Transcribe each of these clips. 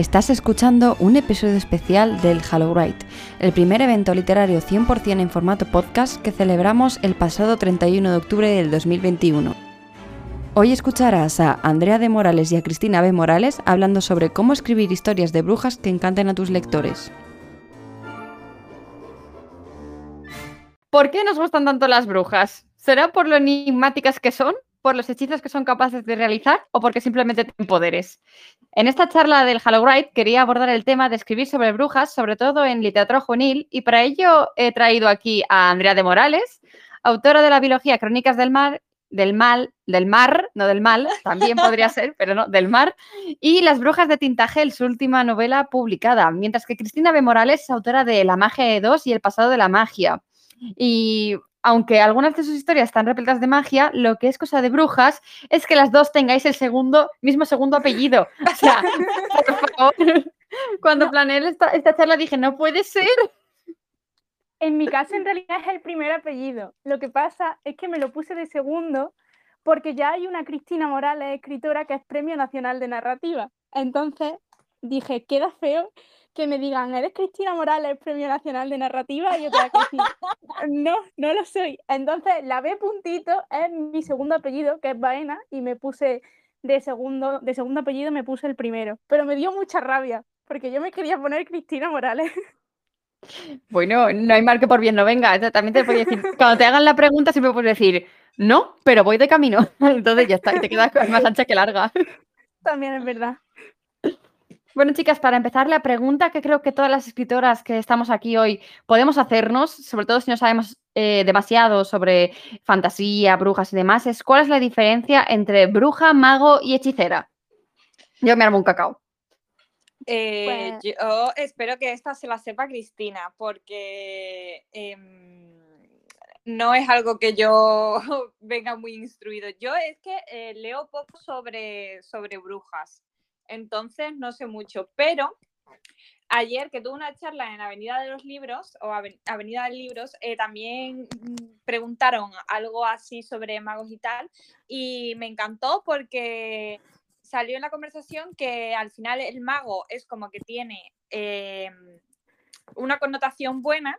Estás escuchando un episodio especial del Hallowrite, el primer evento literario 100% en formato podcast que celebramos el pasado 31 de octubre del 2021. Hoy escucharás a Andrea de Morales y a Cristina B. Morales hablando sobre cómo escribir historias de brujas que encanten a tus lectores. ¿Por qué nos gustan tanto las brujas? ¿Será por lo enigmáticas que son? Por los hechizos que son capaces de realizar o porque simplemente tienen poderes. En esta charla del Halloween quería abordar el tema de escribir sobre brujas, sobre todo en literatura juvenil, y para ello he traído aquí a Andrea de Morales, autora de la biología Crónicas del Mar, del mal, del mar, no del mal, también podría ser, pero no, del mar, y Las brujas de Tintagel, su última novela publicada, mientras que Cristina B. Morales es autora de La magia de dos y El pasado de la magia. Y aunque algunas de sus historias están repletas de magia, lo que es cosa de brujas es que las dos tengáis el segundo, mismo segundo apellido. O sea, por favor, cuando planeé esta, charla dije, no puede ser. En mi caso, en realidad es el primer apellido. Lo que pasa es que me lo puse de segundo porque ya hay una Cristina Morales, escritora, que es Premio Nacional de Narrativa. Entonces dije, queda feo que me digan, ¿eres Cristina Morales, Premio Nacional de Narrativa? Y yo tengo que decir, no, no lo soy. Entonces, la B puntito es mi segundo apellido, que es Baena, y me puse de segundo, de segundo apellido, me puse el primero. Pero me dio mucha rabia, porque yo me quería poner Cristina Morales. Bueno, no hay mal que por bien no venga. También te puedo decir, cuando te hagan la pregunta, siempre puedes decir, no, pero voy de camino. Entonces ya está, te quedas más ancha que larga. También es verdad. Bueno, chicas, para empezar, la pregunta que creo que todas las escritoras que estamos aquí hoy podemos hacernos, sobre todo si no sabemos eh, demasiado sobre fantasía, brujas y demás, es cuál es la diferencia entre bruja, mago y hechicera. Yo me armo un cacao. Eh, pues yo espero que esta se la sepa Cristina, porque em, no es algo que yo venga muy instruido. Yo es que eh, leo poco sobre, sobre brujas entonces no sé mucho, pero ayer que tuve una charla en Avenida de los Libros o Avenida de Libros, eh, también preguntaron algo así sobre magos y tal, y me encantó porque salió en la conversación que al final el mago es como que tiene em, una connotación buena,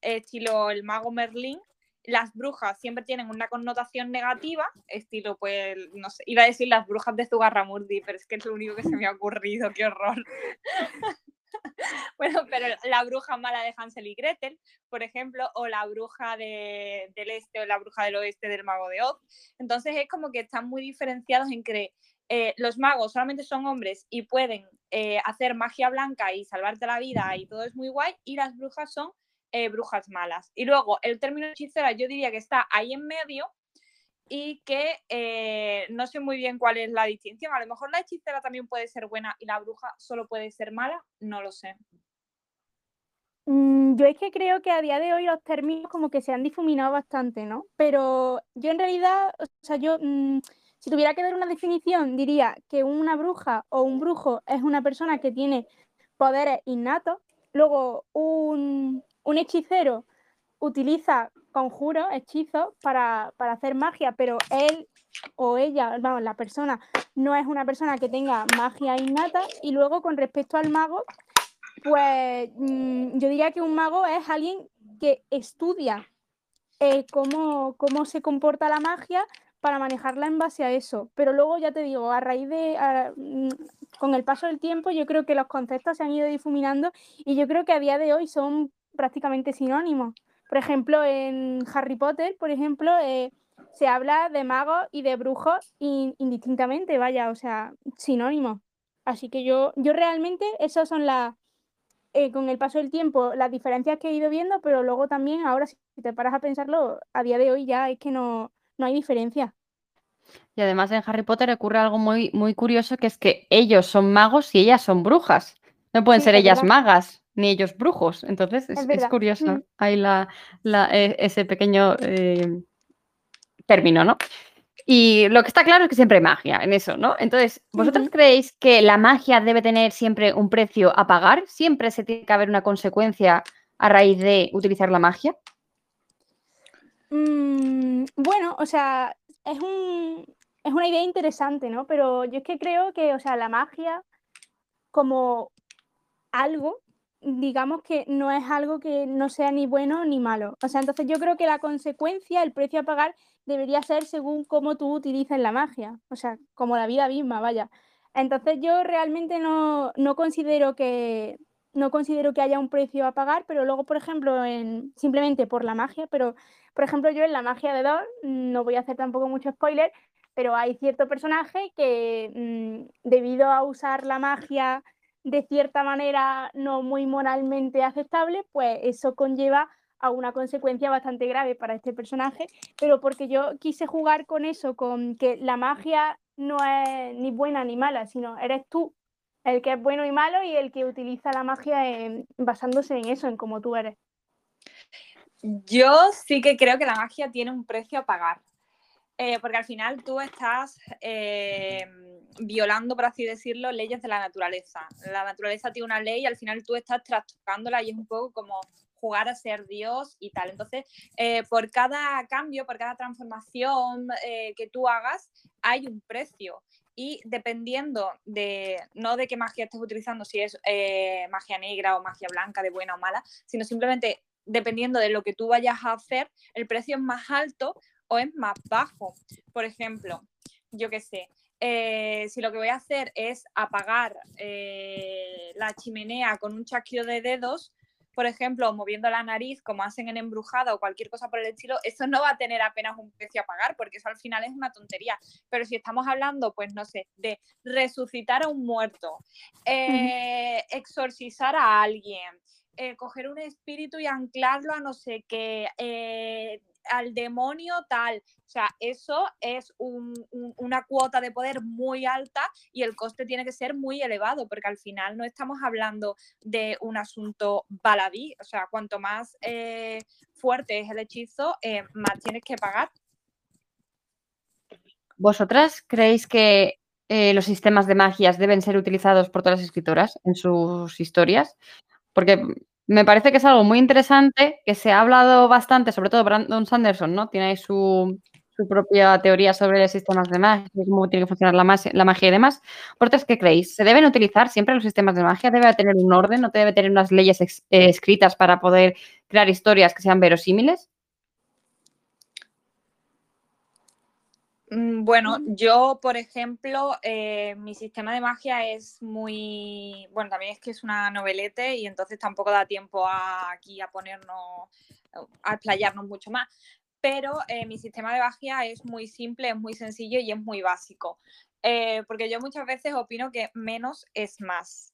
estilo el mago Merlín, las brujas siempre tienen una connotación negativa, estilo, pues, no sé, iba a decir las brujas de Zugarramurdi, pero es que es lo único que se me ha ocurrido, qué horror. bueno, pero la bruja mala de Hansel y Gretel, por ejemplo, o la bruja del este o la bruja del oeste del mago de Oz. Entonces es como que están muy diferenciados en que eh, los magos solamente son hombres y pueden eh, hacer magia blanca y salvarte la vida y todo es muy guay, y las brujas son eh, brujas malas. Y luego el término hechicera yo diría que está ahí en medio y que eh, no sé muy bien cuál es la distinción. A lo mejor la hechicera también puede ser buena y la bruja solo puede ser mala, no lo sé. Mm, yo es que creo que a día de hoy los términos como que se han difuminado bastante, ¿no? Pero yo en realidad, o sea, yo mm, si tuviera que dar una definición, diría que una bruja o un brujo es una persona que tiene poderes innatos. Luego, un, un hechicero utiliza conjuros, hechizos para, hacer magia, pero él o ella, vamos, la persona, no es una persona que tenga magia innata. Y luego, con respecto al mago, pues mm, yo diría que un mago es alguien que estudia eh, cómo, cómo, se comporta la magia para manejarla en base a eso. Pero luego, ya te digo, a raíz de, mm, con el paso del tiempo, yo creo que los conceptos se han ido difuminando y yo creo que a día de hoy son prácticamente sinónimos. Por ejemplo, en Harry Potter, por ejemplo, eh, se habla de magos y de brujos indistintamente, vaya, o sea, sinónimos. Así que yo, yo realmente, esas son las, eh, con el paso del tiempo, las diferencias que he ido viendo, pero luego también, ahora si te paras a pensarlo, a día de hoy ya es que no, no hay diferencia. Y además en Harry Potter ocurre algo muy, muy curioso, que es que ellos son magos y ellas son brujas. No pueden ser ellas magas ni ellos brujos. Entonces es, curioso. Mm. Hay la, e, ese pequeño eh, término, ¿no? Y lo que está claro es que siempre hay magia en eso, ¿no? Entonces, ¿vosotros creéis que la magia debe tener siempre un precio a pagar? ¿Siempre se tiene que haber una consecuencia a raíz de utilizar la magia? Mm, bueno, o sea, es, un, es una idea interesante, ¿no? Pero yo es que creo que, o sea, la magia como algo, digamos que no es algo que no sea ni bueno ni malo. O sea, entonces yo creo que la consecuencia, el precio a pagar, debería ser según cómo tú utilices la magia. O sea, como la vida misma, vaya. Entonces yo realmente no, no considero que no considero que haya un precio a pagar, pero luego, por ejemplo, en, simplemente por la magia, pero por ejemplo, yo en la magia de Dor, no voy a hacer tampoco mucho spoiler, pero hay cierto personaje que mm, debido a usar la magia de cierta manera no muy moralmente aceptable, pues eso conlleva a una consecuencia bastante grave para este personaje, pero porque yo quise jugar con eso, con que la magia no es ni buena ni mala, sino eres tú el que es bueno y malo y el que utiliza la magia basándose en eso, en cómo tú eres. Yo sí que creo que la magia tiene un precio a pagar. Eh, porque al final tú estás eh, violando, por así decirlo, leyes de la naturaleza. La naturaleza tiene una ley y al final tú estás trastocándola y es un poco como jugar a ser Dios y tal. Entonces, eh, por cada cambio, por cada transformación que tú hagas, hay un precio. Y dependiendo de, no de qué magia estés utilizando, si es magia negra o magia blanca, de buena o mala, sino simplemente dependiendo de lo que tú vayas a hacer, el precio es más alto o es más bajo. Por ejemplo, yo qué sé, eh, si lo que voy a hacer es apagar eh, la chimenea con un chasquido de dedos, por ejemplo, moviendo la nariz, como hacen en embrujada o cualquier cosa por el estilo, eso no va a tener apenas un precio a pagar, porque eso al final es una tontería. Pero si estamos hablando, pues no sé, de resucitar a un muerto, eh, exorcizar a alguien, coger un espíritu y anclarlo a no sé qué, al demonio tal. O sea, eso es una cuota de poder muy alta y el coste tiene que ser muy elevado, porque al final no estamos hablando de un asunto baladí. O sea, cuanto más eh, fuerte es el hechizo, eh, más tienes que pagar. ¿Vosotras creéis que eh, los sistemas de magias deben ser utilizados por todas las escritoras en sus historias? Porque me parece que es algo muy interesante, que se ha hablado bastante, sobre todo Brandon Sanderson, ¿no? Tiene ahí su, propia teoría sobre sistemas de magia, cómo tiene que funcionar la, magia, y demás. ¿Vosotros qué creéis? ¿Se deben utilizar siempre los sistemas de magia? ¿Debe tener un orden? ¿No debe tener unas leyes eh, escritas para poder crear historias que sean verosímiles? Bueno, yo, por ejemplo, eh, mi sistema de magia es muy, bueno, también es que es una novelete y entonces tampoco da tiempo aquí a ponernos, a explayarnos mucho más. Pero eh, mi sistema de magia es muy simple, es muy sencillo y es muy básico. Eh, porque yo muchas veces opino que menos es más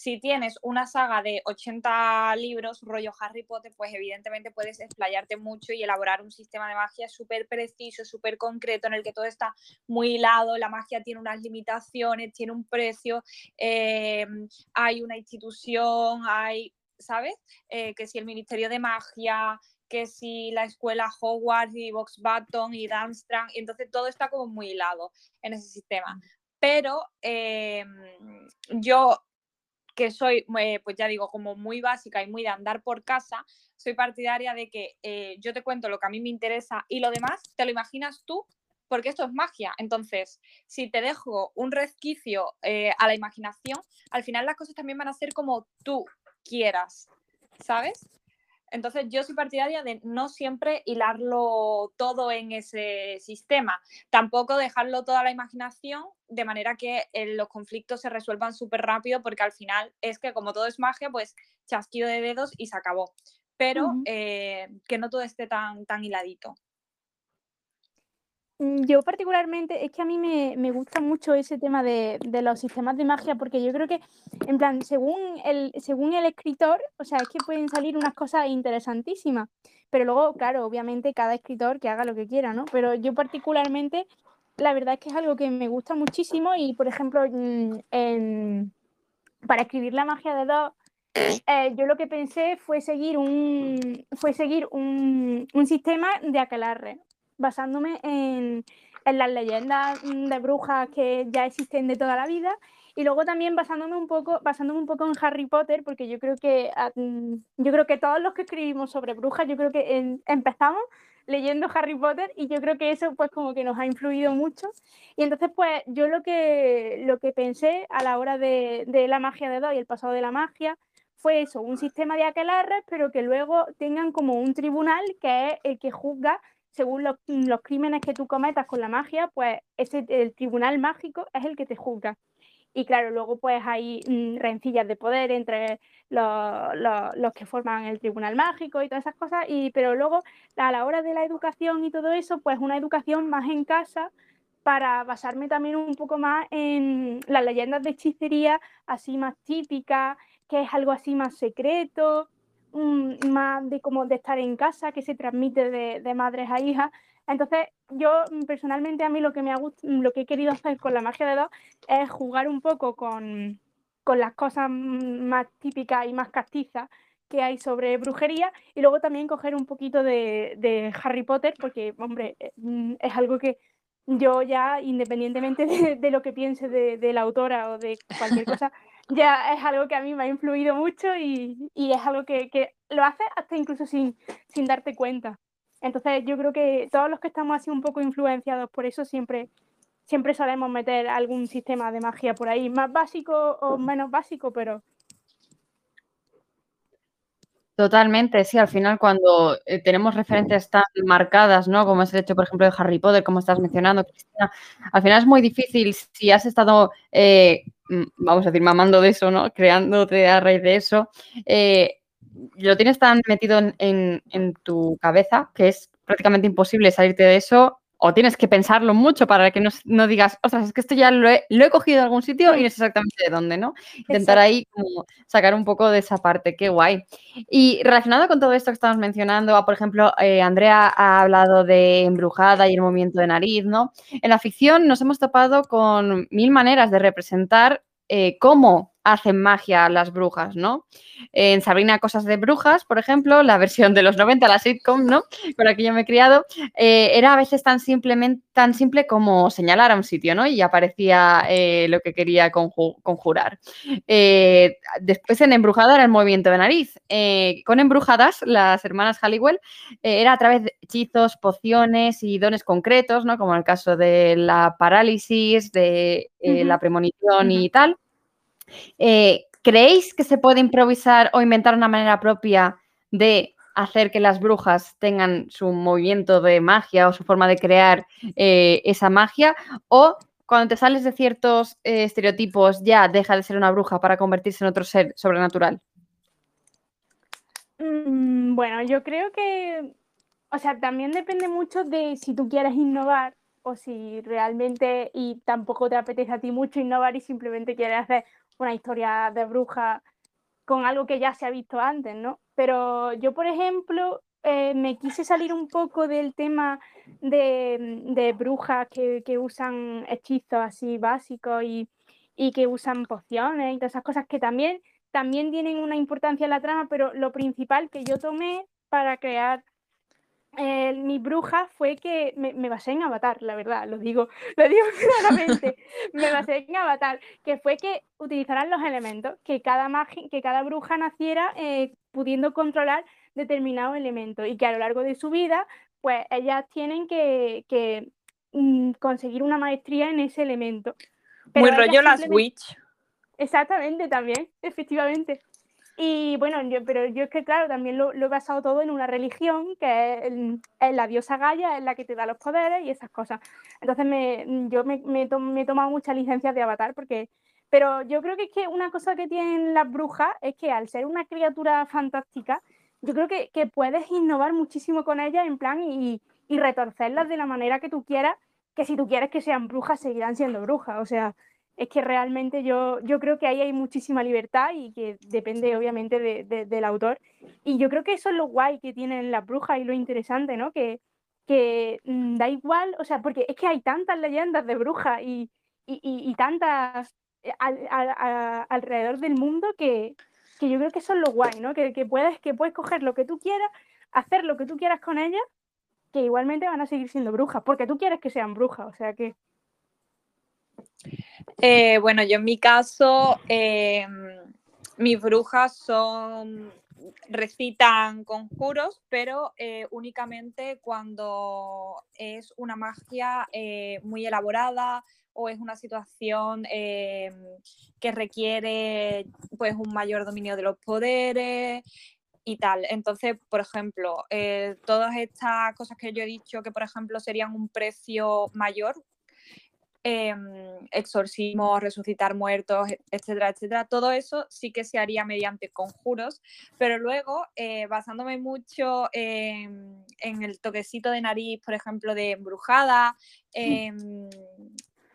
si tienes una saga de 80 libros, rollo Harry Potter, pues evidentemente puedes explayarte mucho y elaborar un sistema de magia súper preciso, súper concreto, en el que todo está muy hilado, la magia tiene unas limitaciones, tiene un precio, eh, hay una institución, hay, ¿sabes? Eh, que si el Ministerio de Magia, que si la escuela Hogwarts y Box Button y Darmstrang, y entonces todo está como muy hilado en ese sistema. Pero eh, yo que soy, eh, pues ya digo, como muy básica y muy de andar por casa, soy partidaria de que eh, yo te cuento lo que a mí me interesa y lo demás te lo imaginas tú porque esto es magia. Entonces, si te dejo un resquicio eh, a la imaginación, al final las cosas también van a ser como tú quieras, ¿sabes? Entonces yo soy partidaria de no siempre hilarlo todo en ese sistema, tampoco dejarlo toda la imaginación de manera que eh, los conflictos se resuelvan súper rápido porque al final es que como todo es magia, pues chasquido de dedos y se acabó. Pero eh, que no todo esté tan, tan hiladito. Mm, yo particularmente, es que a mí me, gusta mucho ese tema de, los sistemas de magia, porque yo creo que, en plan, según el, según el escritor, o sea, es que pueden salir unas cosas interesantísimas, pero luego, claro, obviamente cada escritor que haga lo que quiera, ¿no? Pero yo particularmente, la verdad es que es algo que me gusta muchísimo y, por ejemplo, mm, para escribir la magia de dos, eh, yo lo que pensé fue seguir un, fue seguir un, un sistema de aquelarre basándome en, las leyendas mm, de brujas que ya existen de toda la vida y luego también basándome un poco basándome un poco en Harry Potter porque yo creo que ah, mm, yo creo que todos los que escribimos sobre brujas yo creo que empezamos leyendo Harry Potter y yo creo que eso pues como que nos ha influido mucho. Y entonces pues yo lo que, lo que pensé a la hora de, la magia de dos y el pasado de la magia fue eso, un sistema de aquelarres, pero que luego tengan como un tribunal que es el que juzga según los, crímenes que tú cometas con la magia, pues ese, el tribunal mágico es el que te juzga. Y claro, luego pues hay mm, rencillas de poder entre los, los, los, que forman el tribunal mágico y todas esas cosas, y, pero luego a la hora de la educación y todo eso, pues una educación más en casa para basarme también un poco más en las leyendas de hechicería así más típicas, que es algo así más secreto, más de como de estar en casa, que se transmite de, de madres a hijas. Entonces, yo mm, personalmente a mí lo que me ha lo que he querido hacer con la magia de dos es jugar un poco con, con las cosas más típicas y más castizas que hay sobre brujería y luego también coger un poquito de, de Harry Potter porque, hombre, eh, mm, es algo que yo ya, independientemente de, de lo que piense de, de, la autora o de cualquier cosa, ya es algo que a mí me ha influido mucho y, y es algo que, que, lo haces hasta incluso sin, sin darte cuenta. Entonces yo creo que todos los que estamos así un poco influenciados por eso siempre, siempre solemos meter algún sistema de magia por ahí, más básico o menos básico, pero... Totalmente, sí, al final cuando eh, tenemos referencias tan marcadas, ¿no? Como es el hecho, por ejemplo, de Harry Potter, como estás mencionando, Cristina, al final es muy difícil si has estado, eh, vamos a decir, mamando de eso, ¿no? Creándote a raíz de eso, eh, lo tienes tan metido en, tu cabeza que es prácticamente imposible salirte de eso o tienes que pensarlo mucho para que no, no digas, ostras, es que esto ya lo he, lo he, cogido de algún sitio y no sé exactamente de dónde, ¿no? Intentar Exacto. ahí como sacar un poco de esa parte, qué guay. Y relacionado con todo esto que estamos mencionando, por ejemplo, eh, Andrea ha hablado de embrujada y el movimiento de nariz, ¿no? En la ficción nos hemos topado con mil maneras de representar eh, cómo hacen magia las brujas, ¿no? En Sabrina Cosas de Brujas, por ejemplo, la versión de los 90, la sitcom, ¿no? Con la que yo me he criado, eh, era a veces tan, simplemente, tan simple como señalar a un sitio, ¿no? Y aparecía eh, lo que quería conju conjurar. Eh, después en Embrujada era el movimiento de nariz. Con Embrujadas, las hermanas Halliwell, era a través de hechizos, pociones y dones concretos, ¿no? Como el caso de la parálisis, de uh -huh. la premonición uh -huh. y tal. Eh, ¿Creéis que se puede improvisar o inventar una manera propia de hacer que las brujas tengan su movimiento de magia o su forma de crear eh, esa magia? ¿O cuando te sales de ciertos eh, estereotipos ya deja de ser una bruja para convertirse en otro ser sobrenatural? Mm, bueno, yo creo que, o sea, también depende mucho de si tú quieres innovar o si realmente y tampoco te apetece a ti mucho innovar y simplemente quieres hacer una historia de bruja con algo que ya se ha visto antes, ¿no? Pero yo, por ejemplo, eh, me quise salir un poco del tema de, brujas que, usan hechizos así básicos y, que usan pociones y todas esas cosas que también tienen una importancia en la trama, pero lo principal que yo tomé para crear eh, mi bruja fue que me, me, basé en Avatar, la verdad, lo digo, lo digo claramente, me basé en Avatar, que fue que utilizaran los elementos, que cada, magia, que cada bruja naciera eh, pudiendo controlar determinado elemento y que a lo largo de su vida, pues ellas tienen que, que mm, conseguir una maestría en ese elemento. Pero Muy rollo las witch. Exactamente, también, efectivamente. Y bueno, yo, pero yo es que, claro, también lo, he basado todo en una religión, que es, la diosa Gaia, es la que te da los poderes y esas cosas. Entonces me, yo me, me, to, me he tomado muchas licencias de avatar, porque... Pero yo creo que es que una cosa que tienen las brujas es que al ser una criatura fantástica, yo creo que, que puedes innovar muchísimo con ellas en plan y, y retorcerlas de la manera que tú quieras, que si tú quieres que sean brujas, seguirán siendo brujas. O sea, es que realmente yo, yo creo que ahí hay muchísima libertad y que depende obviamente de, de, del autor. Y yo creo que eso es lo guay que tienen las brujas y lo interesante, ¿no? Que, que mmm, da igual, o sea, porque es que hay tantas leyendas de brujas y, y, y, y tantas eh, a, a, a, alrededor del mundo que, que, yo creo que eso es lo guay, ¿no? Que, que, puedes, que puedes coger lo que tú quieras, hacer lo que tú quieras con ellas, que igualmente van a seguir siendo brujas, porque tú quieres que sean brujas, o sea que... Eh, bueno, yo en mi caso, eh, mis brujas son recitan conjuros, pero eh, únicamente cuando es una magia muy elaborada o es una situación que requiere pues un mayor dominio de los poderes y tal. Entonces, por ejemplo, todas estas cosas que yo he dicho que, por ejemplo, serían un precio mayor, Em, exorcismo, resucitar muertos, e, etcétera, etcétera. Todo eso sí que se haría mediante conjuros, pero luego, eh, basándome mucho en, el toquecito de nariz, por ejemplo, de embrujada, em,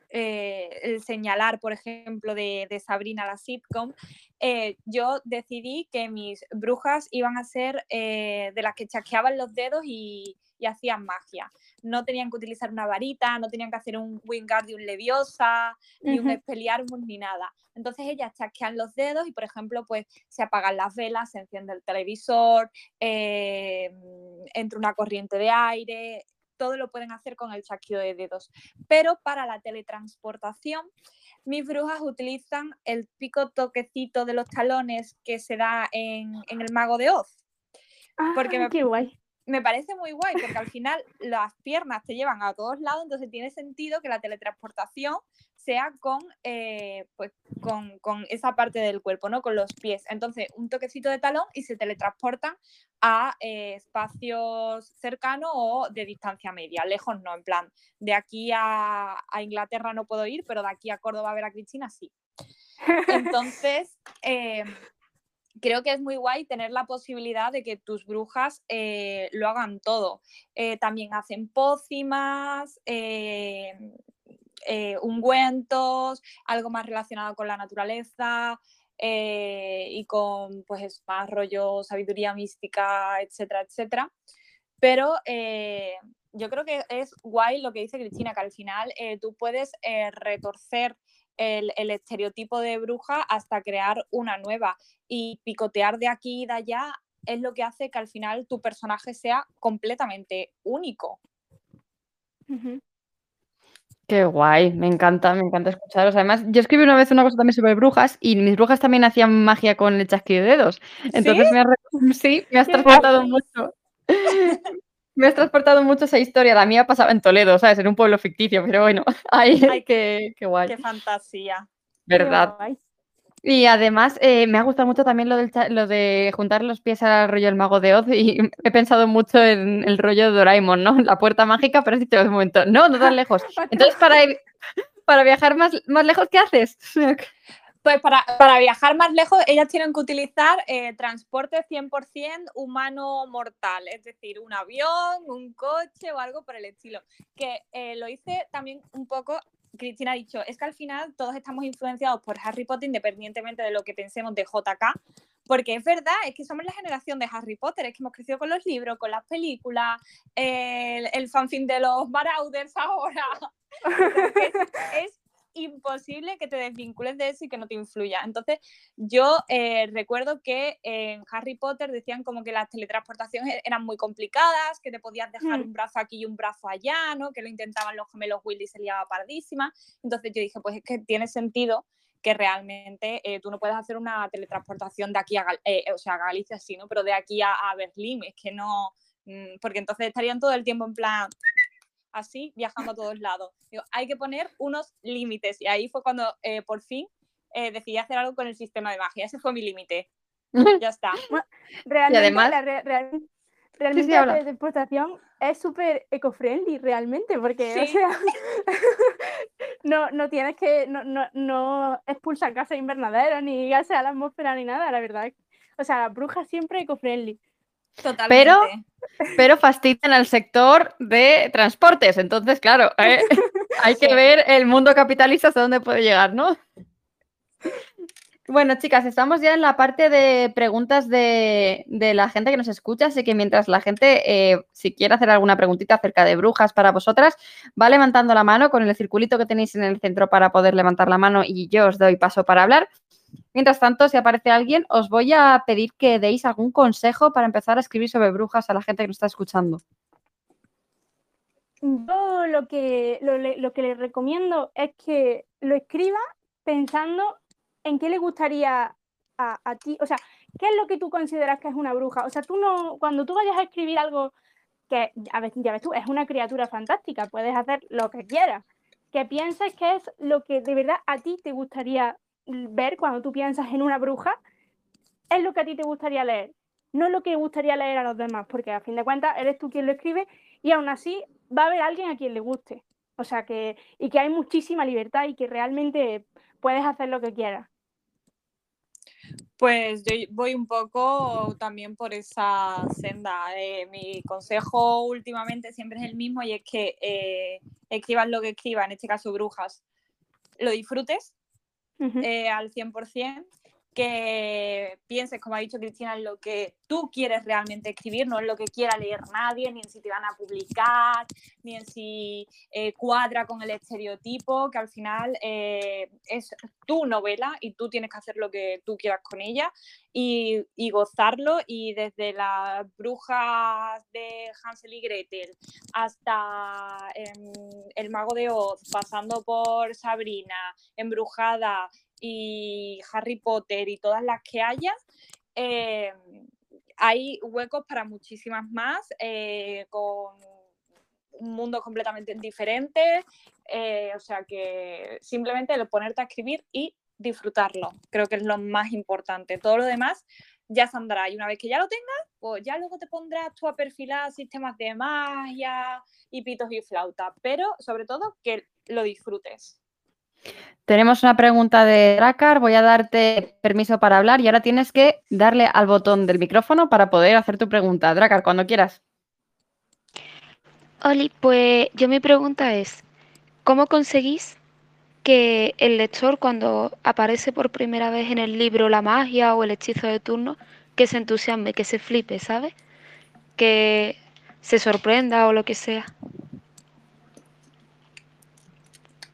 eh, el señalar, por ejemplo, de, Sabrina la sitcom, eh, yo decidí que mis brujas iban a ser de las que chasqueaban los dedos y, y hacían magia no tenían que utilizar una varita, no tenían que hacer un Wingardium Leviosa, ni un Expelliarmus, ni nada. Entonces ellas chasquean los dedos y, por ejemplo, pues se apagan las velas, se enciende el televisor, eh, entra una corriente de aire, todo lo pueden hacer con el chasquido de dedos. Pero para la teletransportación, mis brujas utilizan el pico toquecito de los talones que se da en, el Mago de Oz. porque me, qué guay me parece muy guay porque al final las piernas te llevan a todos lados, entonces tiene sentido que la teletransportación sea con, eh, pues, con, esa parte del cuerpo, ¿no? Con los pies. Entonces, un toquecito de talón y se teletransportan a eh, espacios cercanos o de distancia media, lejos no, en plan, de aquí a, Inglaterra no puedo ir, pero de aquí a Córdoba a ver a Cristina sí. Entonces, eh, creo que es muy guay tener la posibilidad de que tus brujas eh, lo hagan todo. Eh, también hacen pócimas, eh, ungüentos, algo más relacionado con la naturaleza y con pues más rollo, sabiduría mística, etcétera, etcétera. Pero yo creo que es guay lo que dice Cristina, que al final tú puedes retorcer el, estereotipo de bruja hasta crear una nueva. Y picotear de aquí y de allá es lo que hace que al final tu personaje sea completamente único. Qué guay, me encanta, me encanta escucharos. Además, yo escribí una vez una cosa también sobre brujas y mis brujas también hacían magia con el chasquido de dedos. Entonces me, sí, me has transportado mucho. Me has transportado mucho esa historia. La mía pasaba en Toledo, ¿sabes? En un pueblo ficticio, pero bueno, ay, qué, qué guay. Qué fantasía. ¿Verdad? Y además eh, me ha gustado mucho también lo, del, lo de juntar los pies al rollo del mago de Oz y he pensado mucho en el rollo de Doraemon, ¿no? La puerta mágica, pero has dicho un momento, no, no tan lejos. Entonces, para, para viajar más, más lejos, ¿qué haces? Pues para, viajar más lejos, ellas tienen que utilizar eh, transporte 100% humano mortal, es decir, un avión, un coche o algo por el estilo. Que eh, lo hice también un poco, Cristina ha dicho, es que al final todos estamos influenciados por Harry Potter independientemente de lo que pensemos de JK, porque es verdad, es que somos la generación de Harry Potter, es que hemos crecido con los libros, con las películas, el, el de los Marauders ahora. es imposible que te desvincules de eso y que no te influya. Entonces, yo eh, recuerdo que en Harry Potter decían como que las teletransportaciones eran muy complicadas, que te podías dejar hmm. un brazo aquí y un brazo allá, ¿no? Que lo intentaban los gemelos Willy y se liaba pardísima. Entonces yo dije, pues es que tiene sentido que realmente eh, tú no puedes hacer una teletransportación de aquí a, eh, o sea, a Galicia, sí, ¿no? Pero de aquí a, a Berlín, es que no, mm, porque entonces estarían todo el tiempo en plan, así viajando a todos lados. hay que poner unos límites y ahí fue cuando eh, por fin eh, decidí hacer algo con el sistema de magia. Ese fue mi límite. ya está. realmente, además, la, realmente la deportación es súper eco-friendly, realmente, porque o sea, no, no tienes que, no, no, no expulsan gases invernaderos, ni gases a la atmósfera, ni nada, la verdad. O sea, bruja siempre eco-friendly. Pero, pero fastidian al sector de transportes. Entonces, claro, eh, hay que ver el mundo capitalista hasta dónde puede llegar, ¿no? Bueno, chicas, estamos ya en la parte de preguntas de, la gente que nos escucha, así que mientras la gente, eh, si quiere hacer alguna preguntita acerca de brujas para vosotras, va levantando la mano con el circulito que tenéis en el centro para poder levantar la mano y yo os doy paso para hablar. Mientras tanto, si aparece alguien, os voy a pedir que deis algún consejo para empezar a escribir sobre brujas a la gente que nos está escuchando. Yo lo que, lo, que les recomiendo es que lo escriba pensando en qué le gustaría a, ti, o sea, ¿qué es lo que tú consideras que es una bruja? O sea, tú no, cuando tú vayas a escribir algo que, a ver, ya ves tú, es una criatura fantástica, puedes hacer lo que quieras, que pienses que es lo que de verdad a ti te gustaría ver cuando tú piensas en una bruja, es lo que a ti te gustaría leer, no lo que gustaría leer a los demás, porque a fin de cuentas eres tú quien lo escribe y aún así va a haber alguien a quien le guste. O sea que, y que hay muchísima libertad y que realmente puedes hacer lo que quieras. Pues yo voy un poco también por esa senda. Eh, mi consejo últimamente siempre es el mismo y es que eh, escribas lo que escribas, en este caso brujas, lo disfrutes eh, al 100%, que pienses, como ha dicho Cristina, en lo que tú quieres realmente escribir, no en lo que quiera leer nadie, ni en si te van a publicar, ni en si eh, cuadra con el estereotipo, que al final eh, es tu novela y tú tienes que hacer lo que tú quieras con ella y, gozarlo. Y desde las brujas de Hansel y Gretel hasta em, El Mago de Oz, pasando por Sabrina, Embrujada, y Harry Potter y todas las que haya, eh, hay huecos para muchísimas más, eh, con un mundo completamente diferente. Eh, o sea que simplemente el ponerte a escribir y disfrutarlo, creo que es lo más importante. Todo lo demás ya saldrá y una vez que ya lo tengas, pues ya luego te pondrás tú a perfilar sistemas de magia y pitos y flauta, pero sobre todo que lo disfrutes. Tenemos una pregunta de Dracar. Voy a darte permiso para hablar y ahora tienes que darle al botón del micrófono para poder hacer tu pregunta. Dracar, cuando quieras. Oli, pues yo mi pregunta es, ¿cómo conseguís que el lector cuando aparece por primera vez en el libro la magia o el hechizo de turno, que se entusiasme, que se flipe, ¿sabes? Que se sorprenda o lo que sea.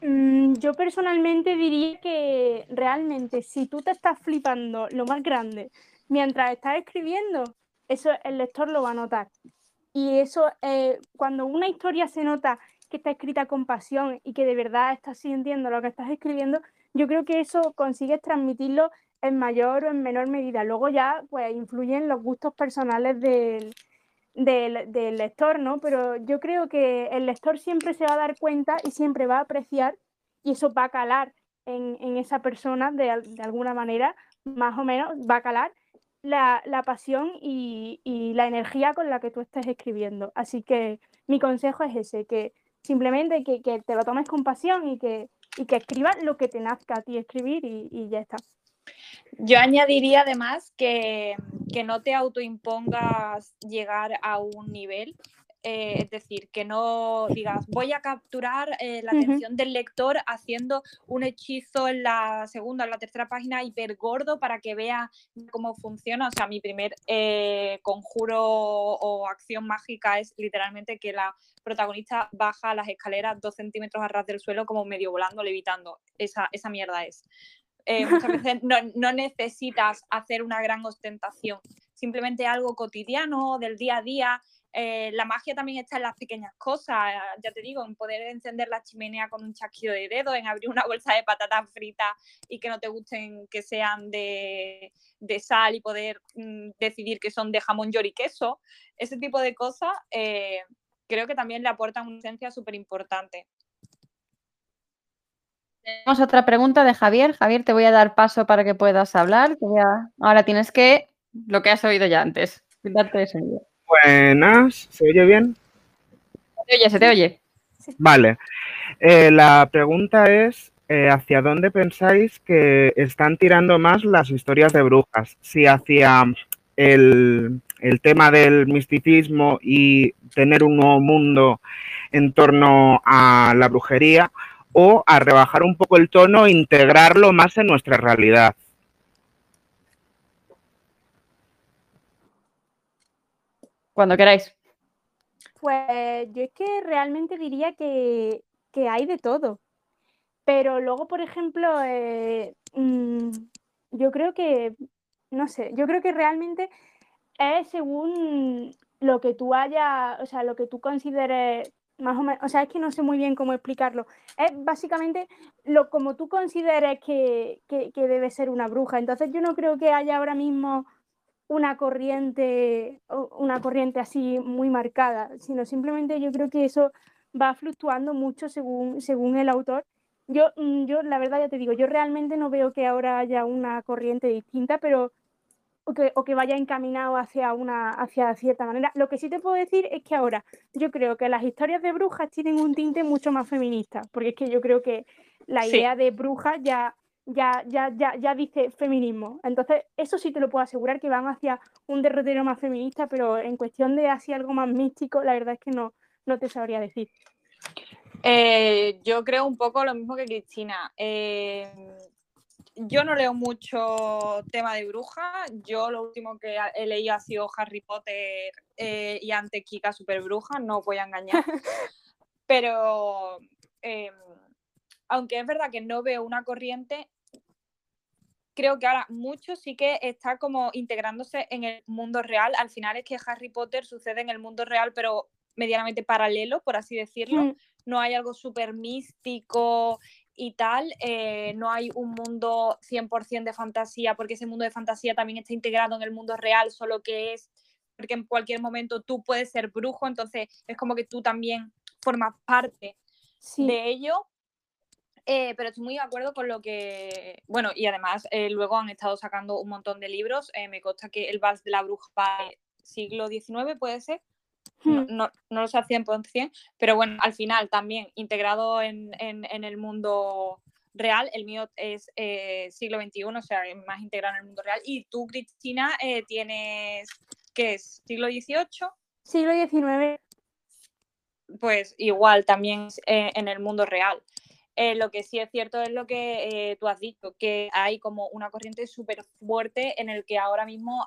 Mm, yo personalmente diría que realmente si tú te estás flipando lo más grande mientras estás escribiendo, eso el lector lo va a notar. Y eso, eh, cuando una historia se nota que está escrita con pasión y que de verdad estás sintiendo lo que estás escribiendo, yo creo que eso consigues transmitirlo en mayor o en menor medida. Luego ya pues influyen los gustos personales del, del, lector, ¿no? Pero yo creo que el lector siempre se va a dar cuenta y siempre va a apreciar y eso va a calar en, esa persona de, alguna manera, más o menos, va a calar la, pasión y, la energía con la que tú estés escribiendo. Así que mi consejo es ese, que simplemente que, te lo tomes con pasión y que, y que escribas lo que te nazca a ti escribir y ya está. Yo añadiría además que, no te autoimpongas llegar a un nivel, eh, es decir, que no digas voy a capturar eh, la atención del lector haciendo un hechizo en la segunda o en la tercera página hiper gordo para que vea cómo funciona. O sea, mi primer eh, conjuro o acción mágica es literalmente que la protagonista baja las escaleras dos centímetros a ras del suelo como medio volando, levitando. Esa, esa mierda es. Eh, muchas veces no, necesitas hacer una gran ostentación, simplemente algo cotidiano, del día a día. Eh, la magia también está en las pequeñas cosas, ya te digo, en poder encender la chimenea con un chasquido de dedo, en abrir una bolsa de patatas fritas y que no te gusten que sean de, sal y poder mm, decidir que son de jamón york y queso. Ese tipo de cosas eh, creo que también le aportan una esencia súper importante. Tenemos otra pregunta de Javier. Javier, te voy a dar paso para que puedas hablar. Ahora tienes que lo que has oído ya antes. Buenas, ¿se oye bien? Se te oye, se te oye. Vale. Eh, la pregunta es, eh, ¿hacia dónde pensáis que están tirando más las historias de brujas? Si hacia el, el tema del misticismo y tener un nuevo mundo en torno a la brujería o a rebajar un poco el tono e integrarlo más en nuestra realidad. Cuando queráis. Pues yo es que realmente diría que, hay de todo. Pero luego, por ejemplo, eh, mm, yo creo que, no sé, yo creo que realmente es según lo que tú hayas, o sea, lo que tú consideres o sea, es que no sé muy bien cómo explicarlo. Es básicamente lo como tú consideres que, debe ser una bruja. Entonces yo no creo que haya ahora mismo una corriente, una corriente así muy marcada, sino simplemente yo creo que eso va fluctuando mucho según, según el autor. Yo, mm, yo, la verdad, ya te digo, yo realmente no veo que ahora haya una corriente distinta, pero o que, o que, vaya encaminado hacia una hacia cierta manera. Lo que sí te puedo decir es que ahora yo creo que las historias de brujas tienen un tinte mucho más feminista, porque es que yo creo que la idea de bruja ya, ya, ya, ya, ya dice feminismo. Entonces, eso sí te lo puedo asegurar que van hacia un derrotero más feminista, pero en cuestión de así algo más místico, la verdad es que no, no te sabría decir. Eh, yo creo un poco lo mismo que Cristina. Eh, yo no leo mucho tema de bruja. Yo lo último que he leído ha sido Harry Potter eh, y antes Kika Super Bruja, no voy a engañar. Pero em, aunque es verdad que no veo una corriente, creo que ahora mucho sí que está como integrándose en el mundo real. Al final es que Harry Potter sucede en el mundo real, pero medianamente paralelo, por así decirlo. Mm. No hay algo súper místico y tal, eh, no hay un mundo 100% de fantasía, porque ese mundo de fantasía también está integrado en el mundo real, solo que es porque en cualquier momento tú puedes ser brujo, entonces es como que tú también formas parte de ello. Eh, pero estoy muy de acuerdo con lo que, bueno, y además eh, luego han estado sacando un montón de libros, me consta que el Vals de la Bruja siglo XIX, puede ser, Hmm. no, no, lo sé al 100%, pero bueno, al final también integrado en, el mundo real, el mío es eh, siglo XXI, o sea, más integrado en el mundo real. Y tú, Cristina, eh, tienes, ¿qué es? ¿Siglo XVIII? Siglo XIX. Pues igual, también eh, en el mundo real. lo que sí es cierto es lo que tú has dicho, que hay como una corriente súper fuerte en el que ahora mismo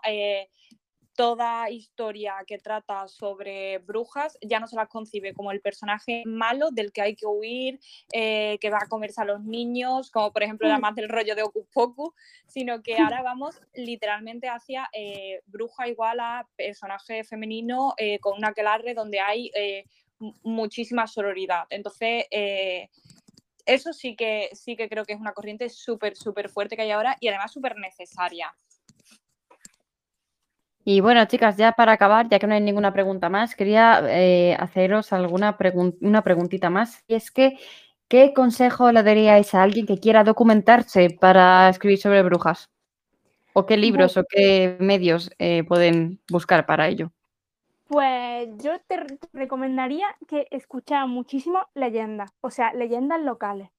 toda historia que trata sobre brujas ya no se las concibe como el personaje malo del que hay que huir, eh, que va a comerse a los niños, como por ejemplo la mm. más del rollo de Ocus sino que ahora vamos literalmente hacia eh, bruja igual a personaje femenino eh, con una aquelarre donde hay muchísima sororidad. Entonces, eso sí que, sí que creo que es una corriente súper, súper fuerte que hay ahora y además súper necesaria. Y bueno, chicas, ya para acabar, ya que no hay ninguna pregunta más, quería eh, haceros alguna una preguntita más. Y es que, ¿qué consejo le daríais a alguien que quiera documentarse para escribir sobre brujas? ¿O qué libros o qué medios eh, pueden buscar para ello? Pues yo te recomendaría que escuchara muchísimo leyendas, o sea, leyendas locales.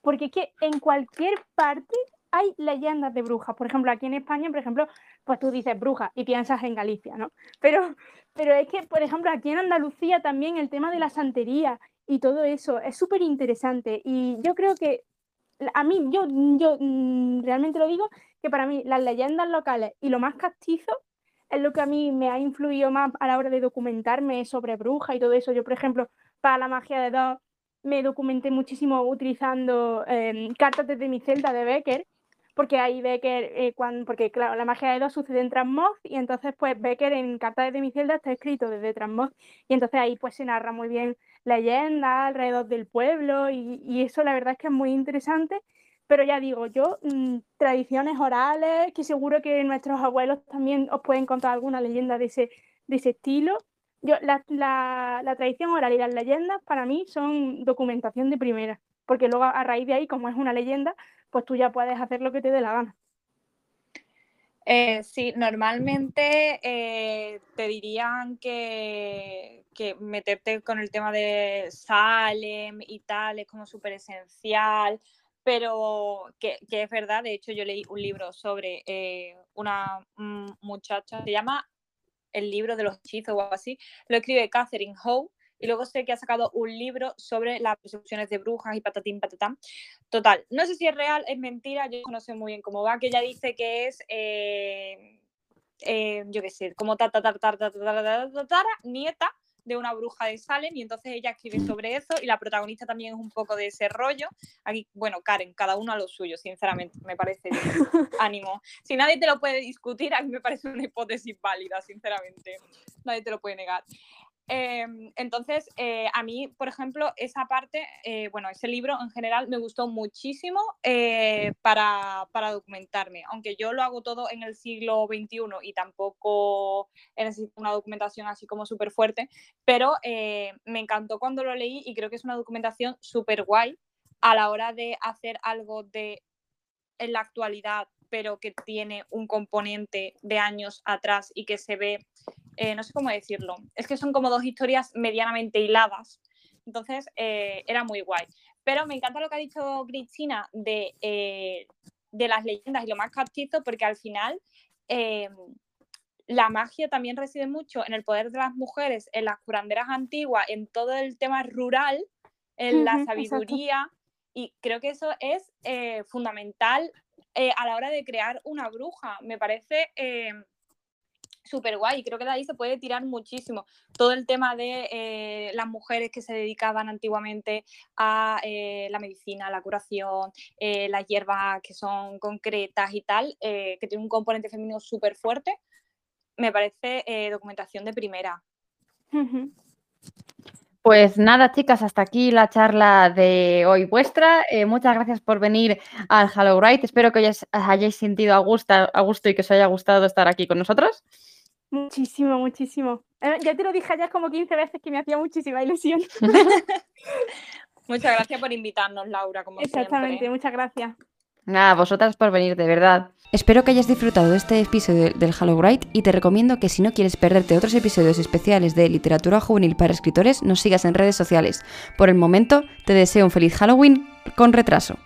Porque es que en cualquier parte hay leyendas de brujas. Por ejemplo, aquí en España, por ejemplo, pues tú dices bruja y piensas en Galicia, ¿no? Pero, pero es que, por ejemplo, aquí en Andalucía también el tema de la santería y todo eso es súper interesante. Y yo creo que a mí, yo, yo mm, realmente lo digo, que para mí las leyendas locales y lo más castizo es lo que a mí me ha influido más a la hora de documentarme sobre brujas y todo eso. Yo, por ejemplo, para la magia de dos me documenté muchísimo utilizando em, cartas desde mi celda de Becker porque ahí Becker, eh, cuando, porque claro, la magia de dos sucede en Transmoz y entonces pues Becker en Carta de mi celda está escrito desde Transmoz y entonces ahí pues se narra muy bien leyenda alrededor del pueblo y, eso la verdad es que es muy interesante, pero ya digo, yo mm, tradiciones orales, que seguro que nuestros abuelos también os pueden contar alguna leyenda de ese, de ese estilo. Yo, la, la, la tradición oral y las leyendas para mí son documentación de primera, porque luego a raíz de ahí, como es una leyenda, pues tú ya puedes hacer lo que te dé la gana. Eh, sí, normalmente eh, te dirían que, meterte con el tema de Salem y tal es como súper esencial, pero que, es verdad, de hecho yo leí un libro sobre eh, una muchacha, se llama El libro de los hechizos o algo así, lo escribe Catherine Howe y luego sé que ha sacado un libro sobre las persecuciones de brujas y patatín patatán. Total, no sé si es real, es mentira, yo no sé muy bien cómo va, que ella dice que es, eh, eh, yo qué sé, como ta, ta, ta, ta, ta, ta, ta, nieta de una bruja de Salem y entonces ella escribe sobre eso y la protagonista también es un poco de ese rollo. Aquí, bueno, Karen, cada uno a lo suyo, sinceramente, me parece ánimo. Si nadie te lo puede discutir, a mí me parece una hipótesis válida, sinceramente. Nadie te lo puede negar. Em, entonces, eh, a mí, por ejemplo, esa parte, eh, bueno, ese libro en general me gustó muchísimo eh, para, para, documentarme, aunque yo lo hago todo en el siglo XXI y tampoco necesito una documentación así como súper fuerte, pero me encantó cuando lo leí y creo que es una documentación súper guay a la hora de hacer algo de en la actualidad, pero que tiene un componente de años atrás y que se ve eh, no sé cómo decirlo, es que son como dos historias medianamente hiladas, entonces eh, era muy guay. Pero me encanta lo que ha dicho Cristina de, eh, de las leyendas y lo más castizo, porque al final la magia también reside mucho en el poder de las mujeres, en las curanderas antiguas, en todo el tema rural, en la sabiduría, y creo que eso es fundamental a la hora de crear una bruja. Me parece súper guay. Creo que de ahí se puede tirar muchísimo. Todo el tema de eh, las mujeres que se dedicaban antiguamente a eh, la medicina, la curación, eh, las hierbas que son concretas y tal, que tiene un componente femenino súper fuerte, me parece documentación de primera. Pues nada, chicas, hasta aquí la charla de hoy vuestra. muchas gracias por venir al Hello Right. Espero que os hayáis sentido a gusto, a gusto y que os haya gustado estar aquí con nosotros. Muchísimo, muchísimo. Eh, ya te lo dije ayer como 15 veces que me hacía muchísima ilusión. muchas gracias por invitarnos, Laura, como Exactamente, muchas gracias. Nada, vosotras por venir, de verdad. Espero que hayas disfrutado de este episodio del Bright y te recomiendo que si no quieres perderte otros episodios especiales de literatura juvenil para escritores, nos sigas en redes sociales. Por el momento, te deseo un feliz Halloween con retraso.